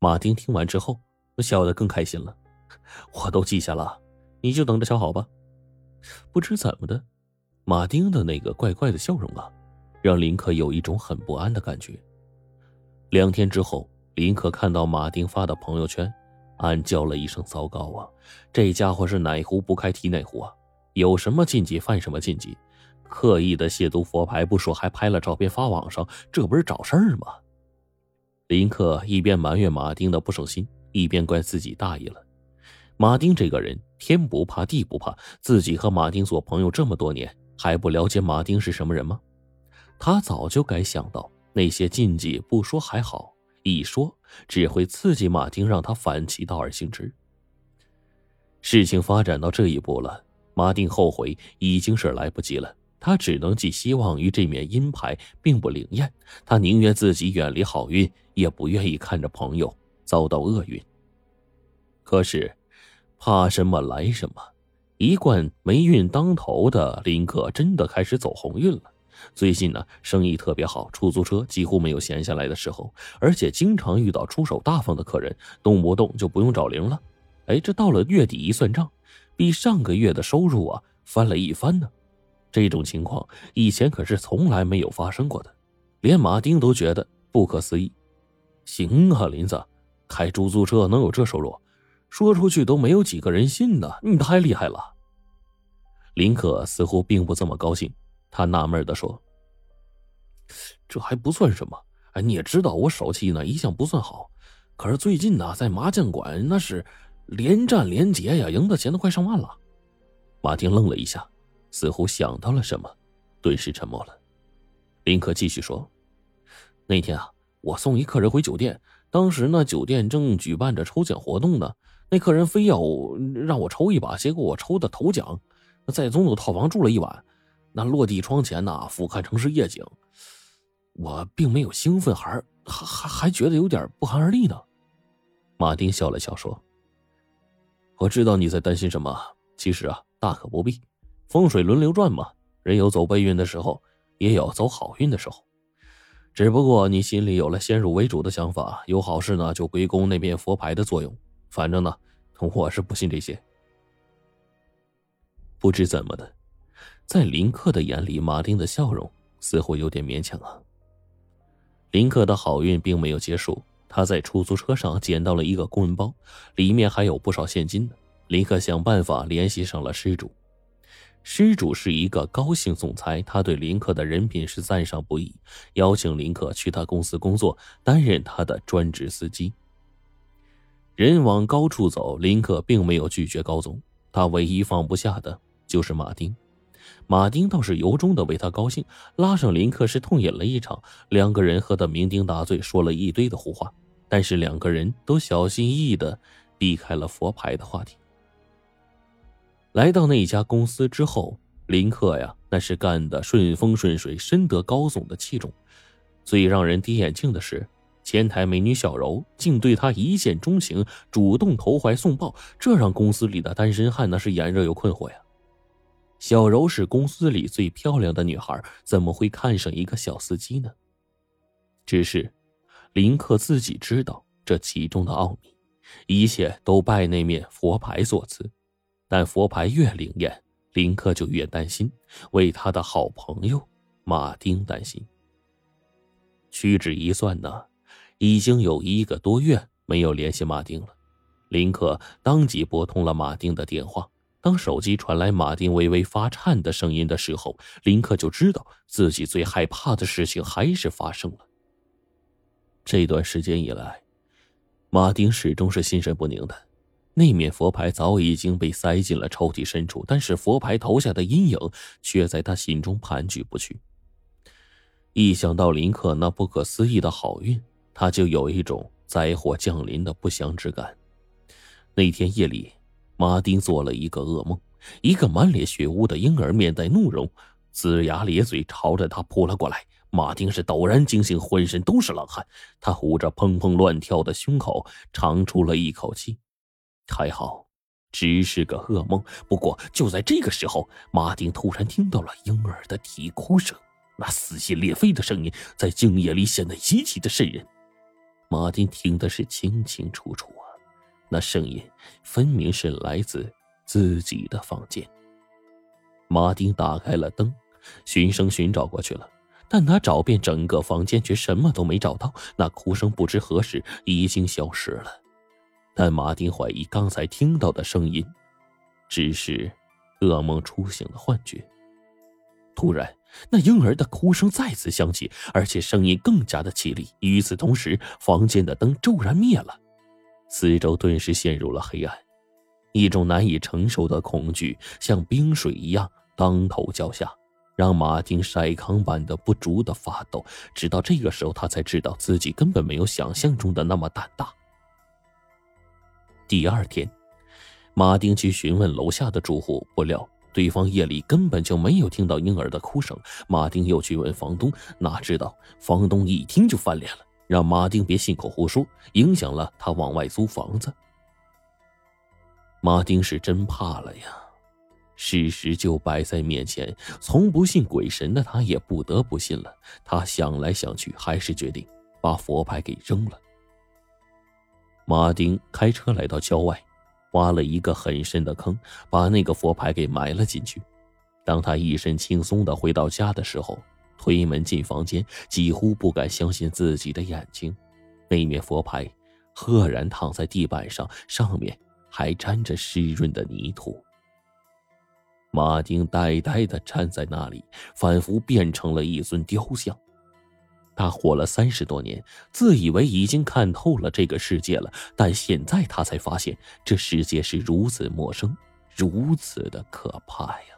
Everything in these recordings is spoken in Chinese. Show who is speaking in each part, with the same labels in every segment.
Speaker 1: 马丁听完之后，笑得更开心了。我都记下了，你就等着瞧好吧。不知怎么的，马丁的那个怪怪的笑容啊，让林克有一种很不安的感觉。两天之后，林克看到马丁发的朋友圈，暗叫了一声：“糟糕啊！这家伙是哪壶不开提哪壶啊！有什么禁忌犯什么禁忌，刻意的亵渎佛牌不说，还拍了照片发网上，这不是找事儿吗？”林克一边埋怨马丁的不省心，一边怪自己大意了。马丁这个人天不怕地不怕，自己和马丁做朋友这么多年，还不了解马丁是什么人吗？他早就该想到那些禁忌不说还好，一说只会刺激马丁，让他反其道而行之。事情发展到这一步了，马丁后悔已经是来不及了。他只能寄希望于这面阴牌并不灵验，他宁愿自己远离好运，也不愿意看着朋友遭到厄运。可是。怕什么来什么，一贯霉运当头的林克真的开始走鸿运了。最近呢，生意特别好，出租车几乎没有闲下来的时候，而且经常遇到出手大方的客人，动不动就不用找零了。哎，这到了月底一算账，比上个月的收入啊翻了一番呢。这种情况以前可是从来没有发生过的，连马丁都觉得不可思议。行啊，林子，开出租车能有这收入？说出去都没有几个人信呢，你太厉害了。林可似乎并不这么高兴，他纳闷的说：“这还不算什么，哎，你也知道我手气呢一向不算好，可是最近呢在麻将馆那是连战连捷呀，赢的钱都快上万了。”马丁愣了一下，似乎想到了什么，顿时沉默了。林可继续说：“那天啊，我送一客人回酒店，当时呢酒店正举办着抽奖活动呢。”那客人非要让我抽一把，结果我抽的头奖，在总统套房住了一晚，那落地窗前呐，俯瞰城市夜景，我并没有兴奋，还还还还觉得有点不寒而栗呢。马丁笑了笑说：“我知道你在担心什么，其实啊，大可不必。风水轮流转嘛，人有走背运的时候，也有走好运的时候。只不过你心里有了先入为主的想法，有好事呢，就归功那面佛牌的作用。”反正呢，我是不信这些。不知怎么的，在林克的眼里，马丁的笑容似乎有点勉强啊。林克的好运并没有结束，他在出租车上捡到了一个公文包，里面还有不少现金呢。林克想办法联系上了失主，失主是一个高姓总裁，他对林克的人品是赞赏不已，邀请林克去他公司工作，担任他的专职司机。人往高处走，林克并没有拒绝高总。他唯一放不下的就是马丁。马丁倒是由衷的为他高兴，拉上林克是痛饮了一场，两个人喝得酩酊大醉，说了一堆的胡话。但是两个人都小心翼翼的避开了佛牌的话题。来到那家公司之后，林克呀，那是干的顺风顺水，深得高总的器重。最让人跌眼镜的是。前台美女小柔竟对他一见钟情，主动投怀送抱，这让公司里的单身汉那是眼热又困惑呀。小柔是公司里最漂亮的女孩，怎么会看上一个小司机呢？只是林克自己知道这其中的奥秘，一切都拜那面佛牌所赐。但佛牌越灵验，林克就越担心，为他的好朋友马丁担心。屈指一算呢。已经有一个多月没有联系马丁了，林克当即拨通了马丁的电话。当手机传来马丁微微发颤的声音的时候，林克就知道自己最害怕的事情还是发生了。这段时间以来，马丁始终是心神不宁的。那面佛牌早已经被塞进了抽屉深处，但是佛牌投下的阴影却在他心中盘踞不去。一想到林克那不可思议的好运，他就有一种灾祸降临的不祥之感。那天夜里，马丁做了一个噩梦，一个满脸血污的婴儿面带怒容，龇牙咧嘴朝着他扑了过来。马丁是陡然惊醒，浑身都是冷汗，他捂着砰砰乱跳的胸口，长出了一口气。还好，只是个噩梦。不过就在这个时候，马丁突然听到了婴儿的啼哭声，那撕心裂肺的声音在静夜里显得极其的瘆人。马丁听的是清清楚楚啊，那声音分明是来自自己的房间。马丁打开了灯，循声寻找过去了，但他找遍整个房间，却什么都没找到。那哭声不知何时已经消失了，但马丁怀疑刚才听到的声音，只是噩梦初醒的幻觉。突然。那婴儿的哭声再次响起，而且声音更加的凄厉。与此同时，房间的灯骤然灭了，四周顿时陷入了黑暗。一种难以承受的恐惧像冰水一样当头浇下，让马丁筛糠般的不住的发抖。直到这个时候，他才知道自己根本没有想象中的那么胆大。第二天，马丁去询问楼下的住户，不料。对方夜里根本就没有听到婴儿的哭声。马丁又去问房东，哪知道房东一听就翻脸了，让马丁别信口胡说，影响了他往外租房子。马丁是真怕了呀，事实就摆在面前，从不信鬼神的他也不得不信了。他想来想去，还是决定把佛牌给扔了。马丁开车来到郊外。挖了一个很深的坑，把那个佛牌给埋了进去。当他一身轻松的回到家的时候，推门进房间，几乎不敢相信自己的眼睛。那面佛牌赫然躺在地板上，上面还沾着湿润的泥土。马丁呆呆的站在那里，仿佛变成了一尊雕像。他活了三十多年，自以为已经看透了这个世界了，但现在他才发现，这世界是如此陌生，如此的可怕呀！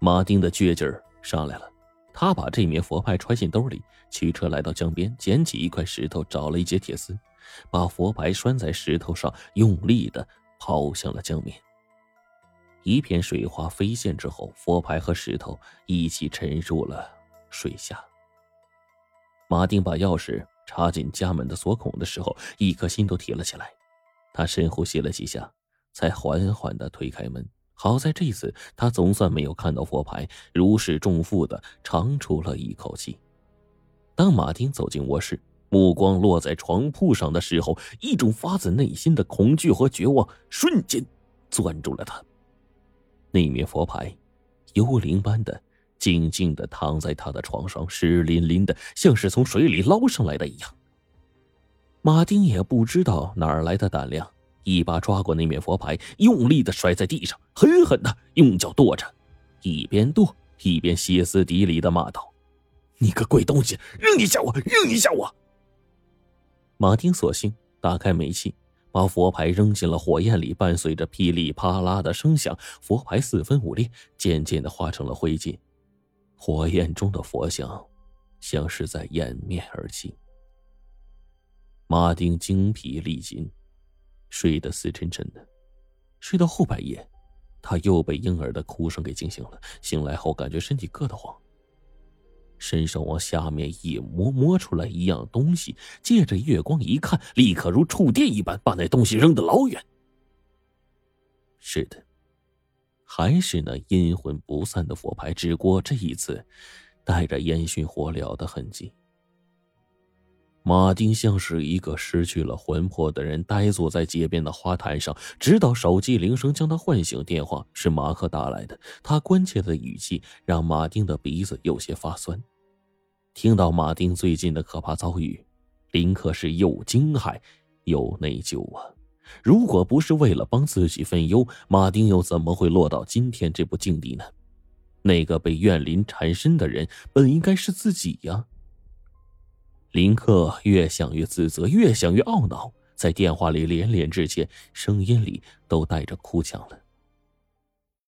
Speaker 1: 马丁的倔劲儿上来了，他把这面佛牌揣进兜里，驱车来到江边，捡起一块石头，找了一截铁丝，把佛牌拴在石头上，用力的抛向了江面。一片水花飞溅之后，佛牌和石头一起沉入了水下。马丁把钥匙插进家门的锁孔的时候，一颗心都提了起来。他深呼吸了几下，才缓缓的推开门。好在这次他总算没有看到佛牌，如释重负的长出了一口气。当马丁走进卧室，目光落在床铺上的时候，一种发自内心的恐惧和绝望瞬间攥住了他。那面佛牌，幽灵般的。静静的躺在他的床上，湿淋淋的，像是从水里捞上来的一样。马丁也不知道哪儿来的胆量，一把抓过那面佛牌，用力的摔在地上，狠狠的用脚跺着，一边跺一边歇斯底里的骂道：“你个鬼东西，扔一下我，扔一下我！”马丁索性打开煤气，把佛牌扔进了火焰里，伴随着噼里啪啦的声响，佛牌四分五裂，渐渐的化成了灰烬。火焰中的佛像，像是在掩面而泣。马丁精疲力尽，睡得死沉沉的。睡到后半夜，他又被婴儿的哭声给惊醒了。醒来后，感觉身体硌得慌，伸手往下面一摸，摸出来一样东西，借着月光一看，立刻如触电一般，把那东西扔得老远。是的。还是那阴魂不散的佛牌，只不过这一次，带着烟熏火燎的痕迹。马丁像是一个失去了魂魄的人，呆坐在街边的花坛上，直到手机铃声将他唤醒。电话是马克打来的，他关切的语气让马丁的鼻子有些发酸。听到马丁最近的可怕遭遇，林克是又惊骇又内疚啊。如果不是为了帮自己分忧，马丁又怎么会落到今天这步境地呢？那个被怨灵缠身的人，本应该是自己呀。林克越想越自责，越想越懊恼，在电话里连连致歉，声音里都带着哭腔了。